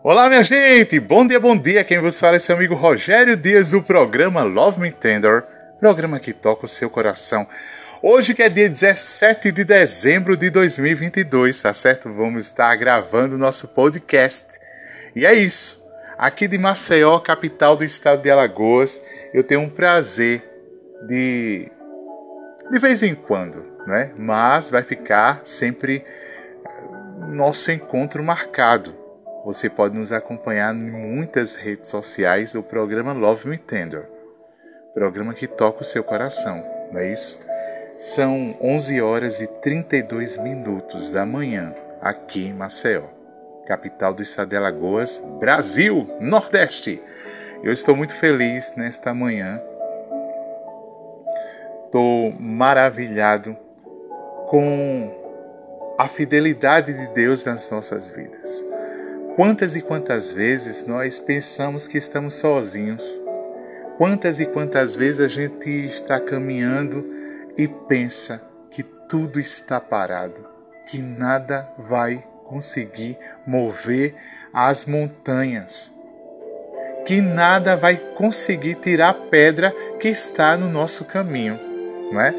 Olá, minha gente! Bom dia, bom dia! Quem vos fala é seu amigo Rogério Dias do programa Love Me Tender, programa que toca o seu coração. Hoje que é dia 17 de dezembro de 2022, tá certo? Vamos estar gravando nosso podcast. E é isso. Aqui de Maceió, capital do estado de Alagoas, eu tenho um prazer de de vez em quando, né? Mas vai ficar sempre nosso encontro marcado você pode nos acompanhar em muitas redes sociais do programa Love Me Tender, programa que toca o seu coração, não é isso? São 11 horas e 32 minutos da manhã aqui em Maceió, capital do estado de Alagoas, Brasil, Nordeste. Eu estou muito feliz nesta manhã. Estou maravilhado com a fidelidade de Deus nas nossas vidas. Quantas e quantas vezes nós pensamos que estamos sozinhos? Quantas e quantas vezes a gente está caminhando e pensa que tudo está parado, que nada vai conseguir mover as montanhas, que nada vai conseguir tirar a pedra que está no nosso caminho, não é?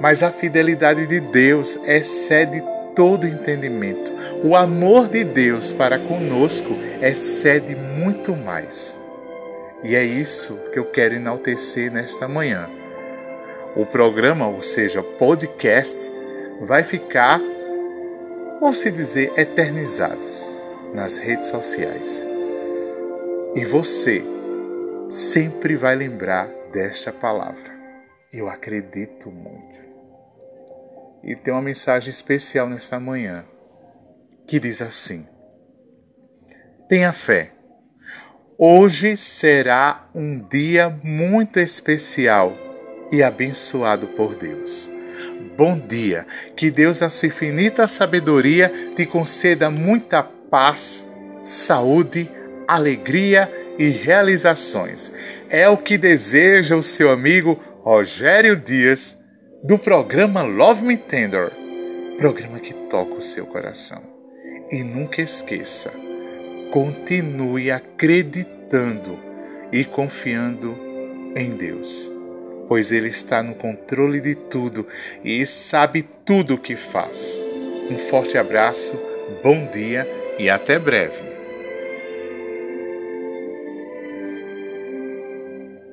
Mas a fidelidade de Deus excede todo entendimento. O amor de Deus para conosco excede muito mais. E é isso que eu quero enaltecer nesta manhã. O programa, ou seja, podcast, vai ficar, vamos se dizer, eternizados nas redes sociais. E você sempre vai lembrar desta palavra. Eu acredito muito e tem uma mensagem especial nesta manhã que diz assim: Tenha fé. Hoje será um dia muito especial e abençoado por Deus. Bom dia, que Deus, a sua infinita sabedoria, te conceda muita paz, saúde, alegria e realizações. É o que deseja o seu amigo Rogério Dias do programa Love Me Tender, programa que toca o seu coração. E nunca esqueça, continue acreditando e confiando em Deus, pois Ele está no controle de tudo e sabe tudo o que faz. Um forte abraço, bom dia e até breve.